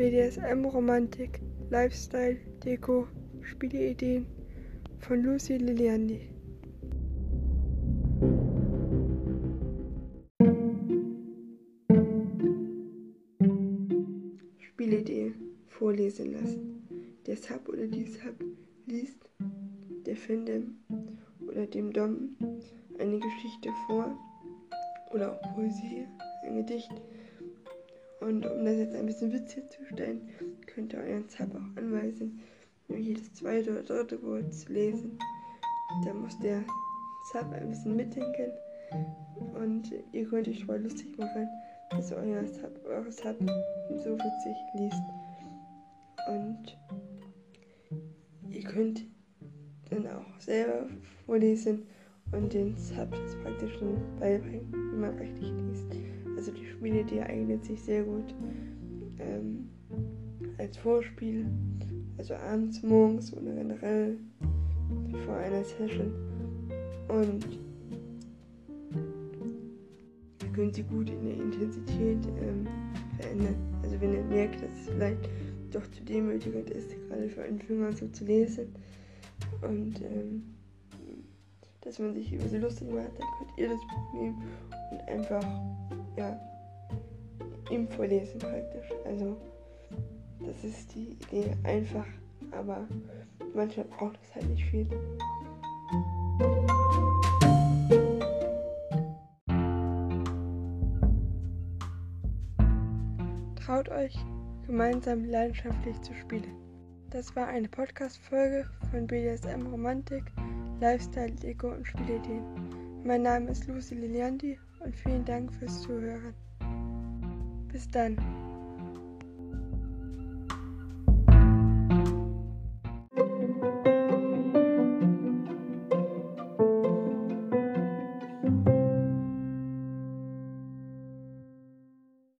BDSM, Romantik, Lifestyle, Deko, Spieleideen von Lucy Liliandi. Spielidee vorlesen lassen. Der Sub oder die Sub liest der Fandom oder dem Dom eine Geschichte vor oder auch Poesie, ein Gedicht. Und um das jetzt ein bisschen witziger zu stellen, könnt ihr euren Sub auch anweisen, nur jedes zweite oder dritte Wort zu lesen. Da muss der Sub ein bisschen mitdenken und ihr könnt euch mal lustig machen, dass euer Sub, eure Sub so witzig liest. Und ihr könnt dann auch selber vorlesen und den Sub praktisch schon beibringen, wie man richtig liest. Also die Spiele, die eignen sich sehr gut ähm, als Vorspiel, also abends, morgens oder generell vor einer Session. Und ihr könnt sie gut in der Intensität ähm, verändern. Also wenn ihr merkt, dass es vielleicht doch zu demütigend ist, gerade für einen Finger so zu lesen und ähm, dass man sich über sie lustig macht, dann könnt ihr das nehmen und einfach, ja, ihm vorlesen praktisch. Also, das ist die Idee einfach, aber manchmal braucht es halt nicht viel. Traut euch, gemeinsam leidenschaftlich zu spielen. Das war eine Podcast-Folge von BDSM Romantik, Lifestyle, Deko und Spielideen. Mein Name ist Lucy Liliandi und vielen Dank fürs Zuhören. Bis dann.